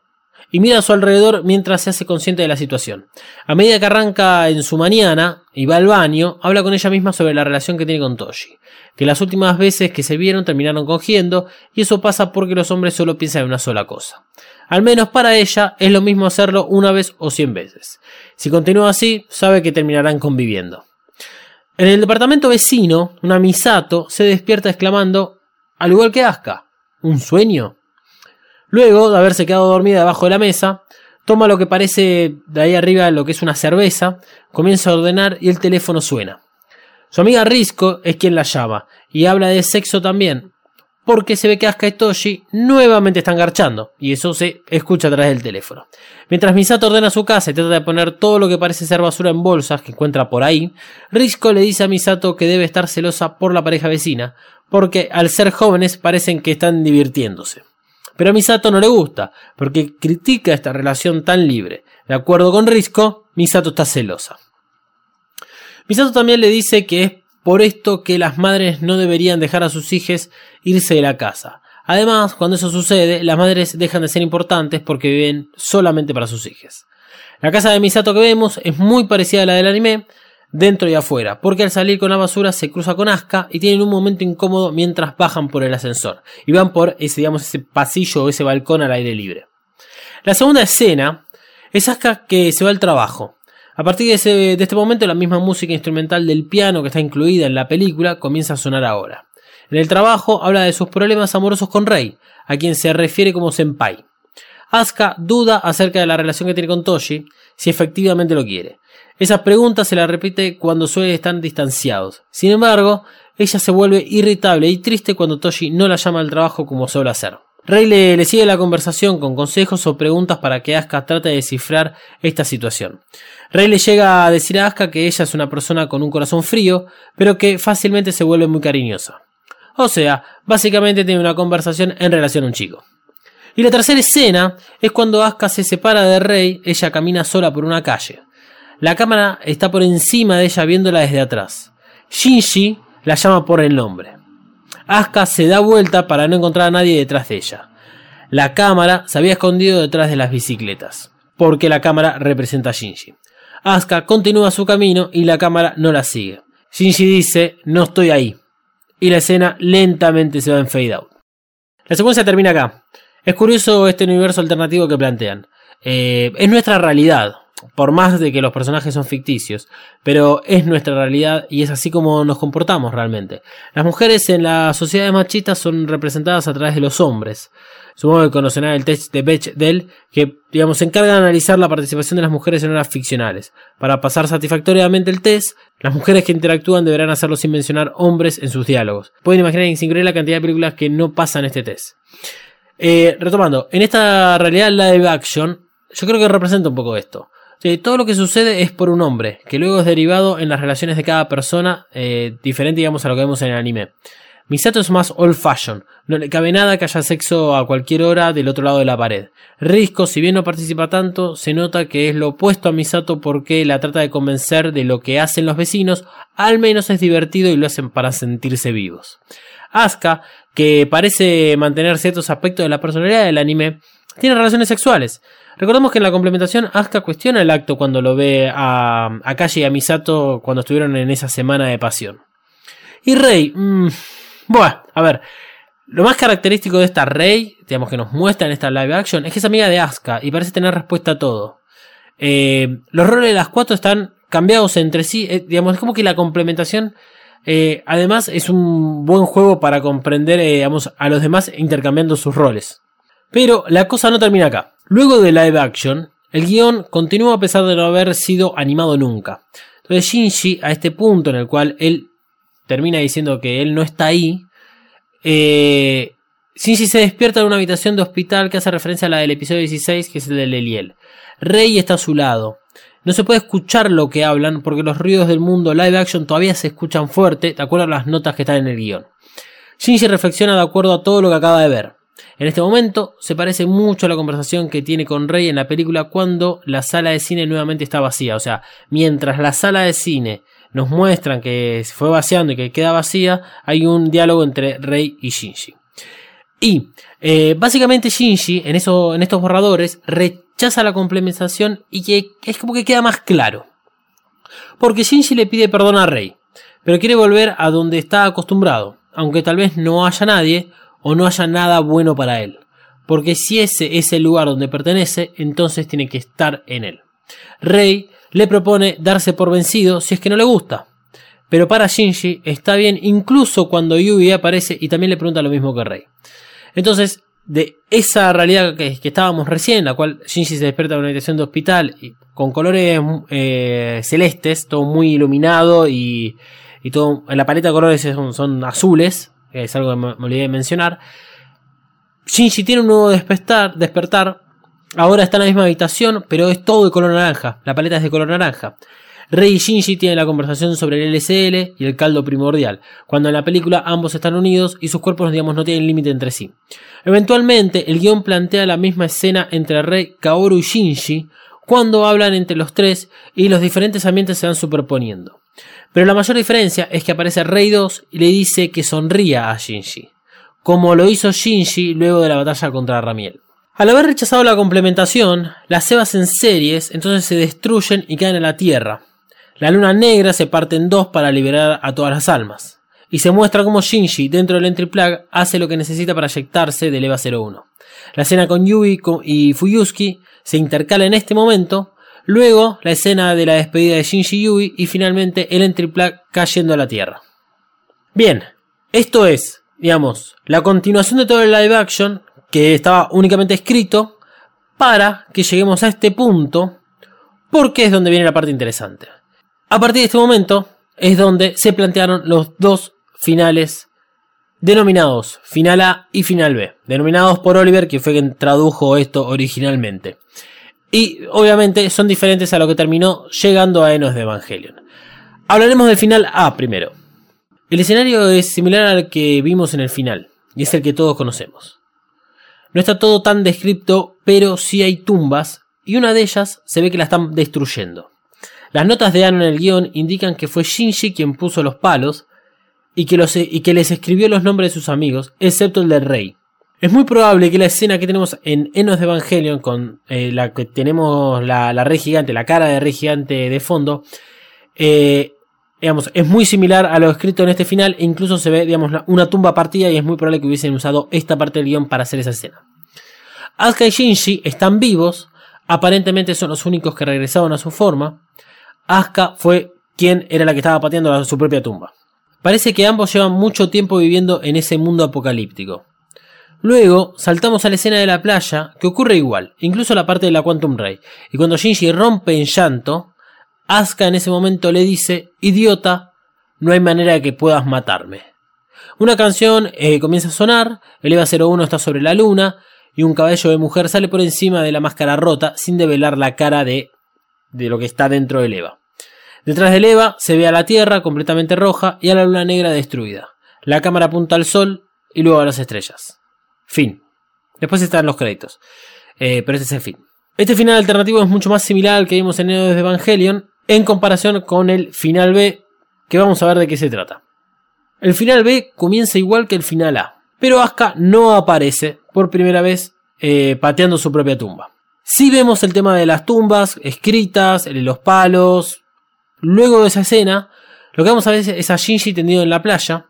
y mira a su alrededor mientras se hace consciente de la situación. A medida que arranca en su mañana y va al baño, habla con ella misma sobre la relación que tiene con Toshi, que las últimas veces que se vieron terminaron cogiendo y eso pasa porque los hombres solo piensan en una sola cosa. Al menos para ella es lo mismo hacerlo una vez o cien veces. Si continúa así, sabe que terminarán conviviendo. En el departamento vecino, una Misato se despierta exclamando, al igual que Asuka, ¿Un sueño? Luego de haberse quedado dormida debajo de la mesa, toma lo que parece de ahí arriba lo que es una cerveza, comienza a ordenar y el teléfono suena. Su amiga Risco es quien la llama y habla de sexo también, porque se ve que Asuka y Toshi nuevamente están garchando, y eso se escucha a través del teléfono. Mientras Misato ordena su casa y trata de poner todo lo que parece ser basura en bolsas que encuentra por ahí, Risco le dice a Misato que debe estar celosa por la pareja vecina, porque al ser jóvenes parecen que están divirtiéndose. Pero a Misato no le gusta, porque critica esta relación tan libre. De acuerdo con Risco, Misato está celosa. Misato también le dice que es por esto que las madres no deberían dejar a sus hijos irse de la casa. Además, cuando eso sucede, las madres dejan de ser importantes porque viven solamente para sus hijos. La casa de Misato que vemos es muy parecida a la del anime, dentro y afuera, porque al salir con la basura se cruza con Asuka y tienen un momento incómodo mientras bajan por el ascensor y van por ese, digamos, ese pasillo o ese balcón al aire libre. La segunda escena es Asuka que se va al trabajo. A partir de, este momento la misma música instrumental del piano que está incluida en la película comienza a sonar ahora. En el trabajo habla de sus problemas amorosos con Rei, a quien se refiere como senpai. Asuka duda acerca de la relación que tiene con Toshi, si efectivamente lo quiere. Esas preguntas se las repite cuando suelen estar distanciados. Sin embargo, ella se vuelve irritable y triste cuando Toshi no la llama al trabajo como suele hacer. Rey le, sigue la conversación con consejos o preguntas para que Asuka trate de descifrar esta situación. Rey le llega a decir a Asuka que ella es una persona con un corazón frío, pero que fácilmente se vuelve muy cariñosa. O sea, básicamente tiene una conversación en relación a un chico. Y la tercera escena es cuando Asuka se separa de Rey, ella camina sola por una calle. La cámara está por encima de ella viéndola desde atrás. Shinji la llama por el nombre. Asuka se da vuelta para no encontrar a nadie detrás de ella. La cámara se había escondido detrás de las bicicletas. porque la cámara representa a Shinji. Asuka continúa su camino y la cámara no la sigue. Shinji dice, no estoy ahí. Y la escena lentamente se va en fade out. La secuencia termina acá. Es curioso este universo alternativo que plantean. Eh, es nuestra realidad, por más de que los personajes son ficticios, pero es nuestra realidad y es así como nos comportamos realmente. Las mujeres en las sociedades machistas son representadas a través de los hombres. Supongo que conocerán el test de Bechdel, que digamos, se encarga de analizar la participación de las mujeres en obras ficcionales. Para pasar satisfactoriamente el test, las mujeres que interactúan deberán hacerlo sin mencionar hombres en sus diálogos. Pueden imaginar en la cantidad de películas que no pasan este test. Eh, retomando, en esta realidad live action, yo creo que representa un poco esto todo lo que sucede es por un hombre, que luego es derivado en las relaciones de cada persona, eh, diferente digamos a lo que vemos en el anime. Misato es más old fashion, no le cabe nada que haya sexo a cualquier hora del otro lado de la pared. Risco, si bien no participa tanto, se nota que es lo opuesto a Misato porque la trata de convencer de lo que hacen los vecinos, al menos es divertido y lo hacen para sentirse vivos. Asuka, que parece mantener ciertos aspectos de la personalidad del anime, tiene relaciones sexuales. Recordemos que en la complementación Asuka cuestiona el acto cuando lo ve a Akashi y a Misato cuando estuvieron en esa semana de pasión. Y Rey, mmm, bueno, a ver, lo más característico de esta Rey, digamos que nos muestra en esta live action, es que es amiga de Asuka y parece tener respuesta a todo. Eh, los roles de las cuatro están cambiados entre sí, eh, digamos, es como que la complementación eh, además es un buen juego para comprender digamos, a los demás intercambiando sus roles. Pero la cosa no termina acá. Luego de live action, el guion continúa a pesar de no haber sido animado nunca. Entonces Shinji, a este punto en el cual él termina diciendo que él no está ahí, eh, Shinji se despierta en una habitación de hospital que hace referencia a la del episodio 16, que es el de Leliel. Rey está a su lado. No se puede escuchar lo que hablan porque los ruidos del mundo live action todavía se escuchan fuerte, de acuerdo a las notas que están en el guion. Shinji reflexiona de acuerdo a todo lo que acaba de ver. En este momento se parece mucho a la conversación que tiene con Rey en la película cuando la sala de cine nuevamente está vacía. O sea, mientras la sala de cine nos muestran que se fue vaciando y que queda vacía, hay un diálogo entre Rey y Shinji. Y eh, básicamente Shinji en, eso, en estos borradores rechaza la complementación y que es como que queda más claro. Porque Shinji le pide perdón a Rey, pero quiere volver a donde está acostumbrado, aunque tal vez no haya nadie o no haya nada bueno para él. Porque si ese es el lugar donde pertenece, entonces tiene que estar en él. Rey le propone darse por vencido si es que no le gusta. Pero para Shinji está bien incluso cuando Yui aparece y también le pregunta lo mismo que Rey. Entonces, de esa realidad que, estábamos recién, la cual Shinji se despierta en una habitación de hospital y con colores eh, celestes, todo muy iluminado y, y todo la paleta de colores son azules, es algo que me, olvidé de mencionar. Shinji tiene un nuevo despertar, despertar. Ahora está en la misma habitación, pero es todo de color naranja. La paleta es de color naranja. Rey y Shinji tienen la conversación sobre el LSL y el caldo primordial, cuando en la película ambos están unidos y sus cuerpos digamos, no tienen límite entre sí. Eventualmente, el guion plantea la misma escena entre Rey, Kaoru y Shinji, cuando hablan entre los tres y los diferentes ambientes se van superponiendo. Pero la mayor diferencia es que aparece Rey 2 y le dice que sonría a Shinji, como lo hizo Shinji luego de la batalla contra Ramiel. Al haber rechazado la complementación, las cebas en series entonces se destruyen y caen en la Tierra. La luna negra se parte en dos para liberar a todas las almas. Y se muestra cómo Shinji, dentro del Entry Plug, hace lo que necesita para eyectarse del EVA 01. La escena con Yui y Fuyuski se intercala en este momento, Luego, la escena de la despedida de Shinji Yui y finalmente el entry plug cayendo a la Tierra. Bien, esto es, digamos, la continuación de todo el live action que estaba únicamente escrito para que lleguemos a este punto porque es donde viene la parte interesante. A partir de este momento es donde se plantearon los dos finales denominados Final A y Final B, denominados por Oliver, que fue quien tradujo esto originalmente. Y obviamente son diferentes a lo que terminó llegando a Enos de Evangelion. Hablaremos del final A primero. El escenario es similar al que vimos en el final, y es el que todos conocemos. No está todo tan descripto, pero sí hay tumbas, y una de ellas se ve que la están destruyendo. Las notas de Ano en el guion indican que fue Shinji quien puso los palos y que, los, y que les escribió los nombres de sus amigos, excepto el del rey. Es muy probable que la escena que tenemos en Enos de Evangelion, con eh, la que tenemos la, la Rey Gigante, la cara de Rey Gigante de fondo, eh, digamos, es muy similar a lo escrito en este final. E incluso se ve, digamos, una tumba partida y es muy probable que hubiesen usado esta parte del guion para hacer esa escena. Asuka y Shinji están vivos, aparentemente son los únicos que regresaron a su forma. Asuka fue quien era la que estaba pateando su propia tumba. Parece que ambos llevan mucho tiempo viviendo en ese mundo apocalíptico. Luego saltamos a la escena de la playa, que ocurre igual, incluso la parte de la Quantum Ray. Y cuando Shinji rompe en llanto, Asuka en ese momento le dice, idiota, no hay manera de que puedas matarme. Una canción eh, comienza a sonar, el EVA 01 está sobre la luna, y un cabello de mujer sale por encima de la máscara rota sin develar la cara de, de lo que está dentro del EVA. Detrás del EVA se ve a la Tierra completamente roja y a la luna negra destruida. La cámara apunta al sol y luego a las estrellas. Fin. Después están los créditos. Eh, pero este es el fin. Este final alternativo es mucho más similar al que vimos en Neo de Evangelion en comparación con el final B, que vamos a ver de qué se trata. El final B comienza igual que el final A, pero Asuka no aparece por primera vez eh, pateando su propia tumba. Si vemos el tema de las tumbas escritas, los palos. Luego de esa escena, lo que vamos a ver es a Shinji tendido en la playa,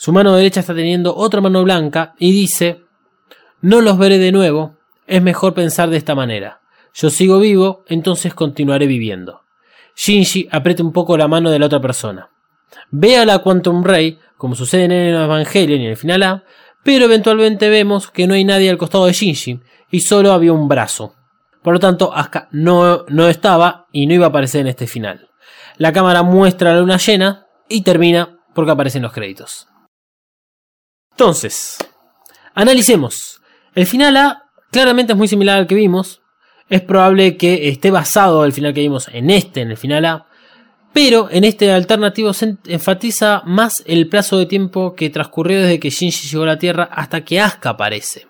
su mano derecha está teniendo otra mano blanca y dice, no los veré de nuevo, es mejor pensar de esta manera. Yo sigo vivo, entonces continuaré viviendo. Shinji aprieta un poco la mano de la otra persona. Ve a la Quantum Ray, como sucede en el Evangelio y en el final A, pero eventualmente vemos que no hay nadie al costado de Shinji y solo había un brazo. Por lo tanto, Asuka no, no estaba y no iba a aparecer en este final. La cámara muestra la luna llena y termina porque aparecen los créditos. Entonces, analicemos. El final A claramente es muy similar al que vimos. Es probable que esté basado el final que vimos en este, en el final A. Pero en este alternativo se enfatiza más el plazo de tiempo que transcurrió desde que Shinji llegó a la Tierra hasta que Asuka aparece.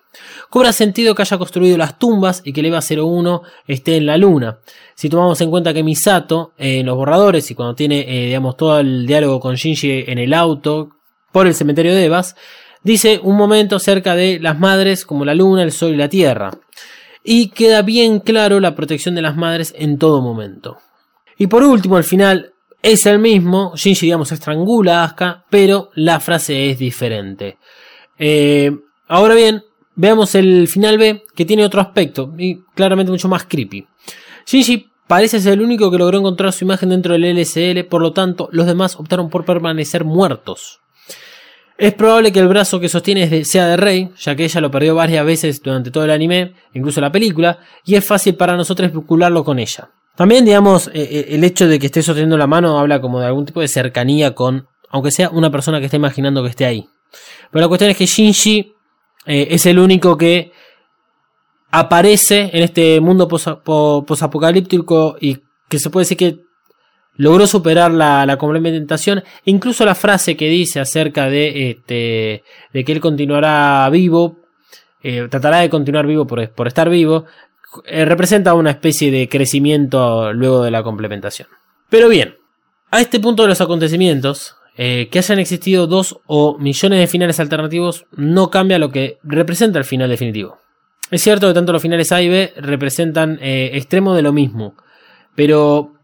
Cobra sentido que haya construido las tumbas y que el EVA 01 esté en la luna. Si tomamos en cuenta que Misato eh, en los borradores y cuando tiene eh, digamos todo el diálogo con Shinji en el auto por el cementerio de Evas, dice un momento acerca de las madres como la luna, el sol y la tierra. Y queda bien claro la protección de las madres en todo momento. Y por último, al final es el mismo, Shinji digamos estrangula a Asuka, pero la frase es diferente. Eh, ahora bien, veamos el final B, que tiene otro aspecto, y claramente mucho más creepy. Shinji parece ser el único que logró encontrar su imagen dentro del LSL, por lo tanto, los demás optaron por permanecer muertos. Es probable que el brazo que sostiene sea de Rey, ya que ella lo perdió varias veces durante todo el anime, incluso la película, y es fácil para nosotros vincularlo con ella. También, digamos, eh, eh, el hecho de que esté sosteniendo la mano habla como de algún tipo de cercanía con, aunque sea una persona que esté imaginando que esté ahí. Pero la cuestión es que Shinji eh, es el único que aparece en este mundo posapocalíptico y que se puede decir que logró superar la, complementación. Incluso la frase que dice acerca de, este, de que él continuará vivo, eh, tratará de continuar vivo por, por estar vivo, eh, representa una especie de crecimiento luego de la complementación. Pero bien, a este punto de los acontecimientos, eh, que hayan existido dos o millones de finales alternativos no cambia lo que representa el final definitivo. Es cierto que tanto los finales A y B representan extremos de lo mismo, pero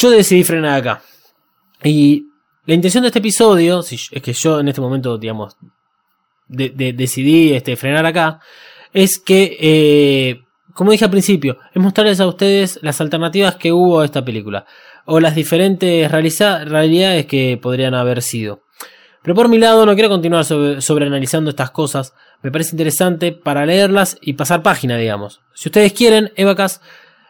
yo decidí frenar acá. Y la intención de este episodio, es que yo en este momento, digamos, decidí este, frenar acá, es que, eh, como dije al principio, es mostrarles a ustedes las alternativas que hubo a esta película, o las diferentes realidades que podrían haber sido. Pero por mi lado no quiero continuar sobre, analizando estas cosas, me parece interesante para leerlas y pasar página, digamos. Si ustedes quieren, Evacas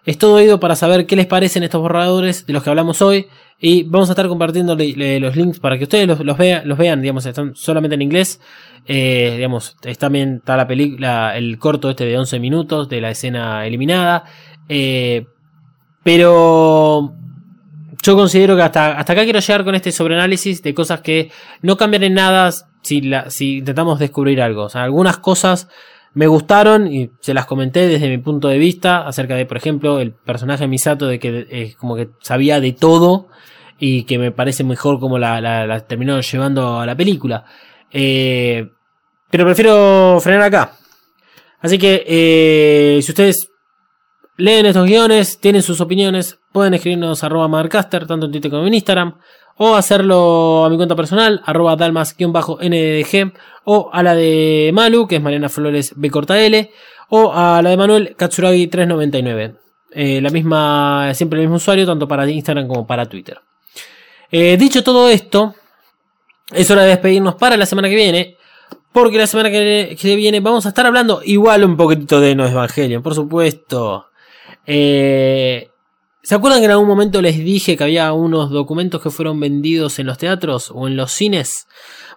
es todo oído para saber qué les parecen estos borradores de los que hablamos hoy. Y vamos a estar compartiendo los links para que ustedes los, los, los vean, digamos, están solamente en inglés. Eh, digamos, también está la película, el corto este de 11 minutos de la escena eliminada. Eh, pero yo considero que hasta, hasta acá quiero llegar con este sobreanálisis de cosas que no cambian en nada si, la, si intentamos descubrir algo. Algunas cosas me gustaron y se las comenté desde mi punto de vista acerca de, por ejemplo, el personaje de Misato de que es como que sabía de todo y que me parece mejor como la, la, terminó llevando a la película. Eh, Pero prefiero frenar acá. Así que eh, si ustedes leen estos guiones, tienen sus opiniones, pueden escribirnos arroba Madercaster, tanto en Twitter como en Instagram, o hacerlo a mi cuenta personal, arroba dalmas-nddg, o a la de Malu, que es Mariana Flores B L, o a la de Manuel Katsuragi 399. Eh, la misma, siempre el mismo usuario, tanto para Instagram como para Twitter. Eh, dicho todo esto, es hora de despedirnos para la semana que viene. Porque la semana que, viene vamos a estar hablando igual un poquito de No Evangelion, por supuesto. Eh, ¿Se acuerdan que en algún momento les dije que había unos documentos que fueron vendidos en los teatros o en los cines?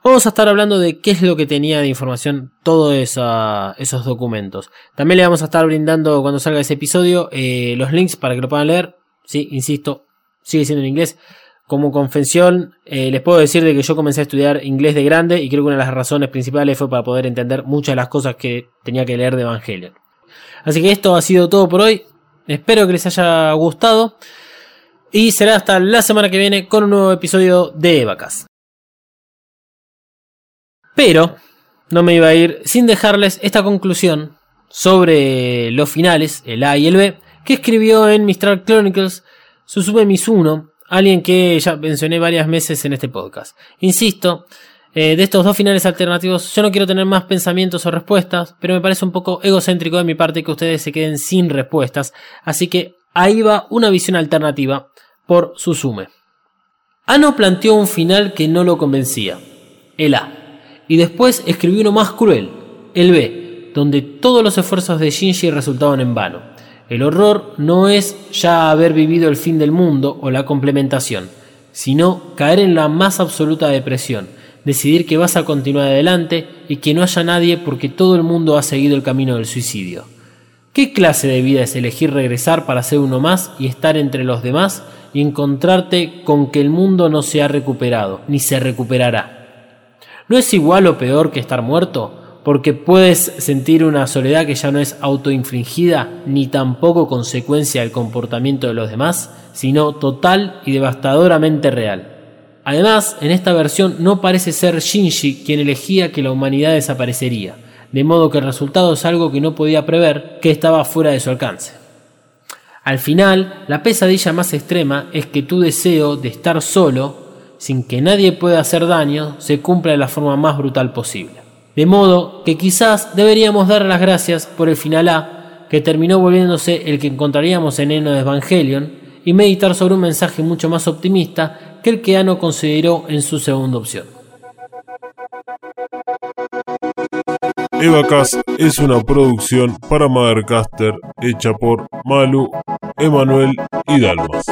Vamos a estar hablando de qué es lo que tenía de información todos esos documentos. También le vamos a estar brindando cuando salga ese episodio eh, los links para que lo puedan leer. Sí, insisto, sigue siendo en inglés. Como confesión, eh, les puedo decir de que yo comencé a estudiar inglés de grande y creo que una de las razones principales fue para poder entender muchas de las cosas que tenía que leer de Evangelion. Así que esto ha sido todo por hoy. Espero que les haya gustado. Y será hasta la semana que viene con un nuevo episodio de Evacas. Pero no me iba a ir sin dejarles esta conclusión sobre los finales, el A y el B, que escribió en Mistral Chronicles Susume Mizuno, alguien que ya mencioné varias veces en este podcast. Insisto, eh, de estos dos finales alternativos, yo no quiero tener más pensamientos o respuestas, pero me parece un poco egocéntrico de mi parte que ustedes se queden sin respuestas, así que ahí va una visión alternativa por Susume. Ano planteó un final que no lo convencía, el A, y después escribió uno más cruel, el B, donde todos los esfuerzos de Shinji resultaban en vano. El horror no es ya haber vivido el fin del mundo o la complementación, sino caer en la más absoluta depresión, decidir que vas a continuar adelante y que no haya nadie porque todo el mundo ha seguido el camino del suicidio. ¿Qué clase de vida es elegir regresar para ser uno más y estar entre los demás y encontrarte con que el mundo no se ha recuperado, ni se recuperará? ¿No es igual o peor que estar muerto? Porque puedes sentir una soledad que ya no es autoinfligida ni tampoco consecuencia del comportamiento de los demás, sino total y devastadoramente real. Además, en esta versión no parece ser Shinji quien elegía que la humanidad desaparecería, de modo que el resultado es algo que no podía prever, que estaba fuera de su alcance. Al final, la pesadilla más extrema es que tu deseo de estar solo, sin que nadie pueda hacer daño, se cumpla de la forma más brutal posible. De modo que quizás deberíamos dar las gracias por el final A, que terminó volviéndose el que encontraríamos en Eno de Evangelion, y meditar sobre un mensaje mucho más optimista que el que Ano consideró en su segunda opción. Evacast es una producción para Mothercaster hecha por Malu, Emanuel y Dalmas.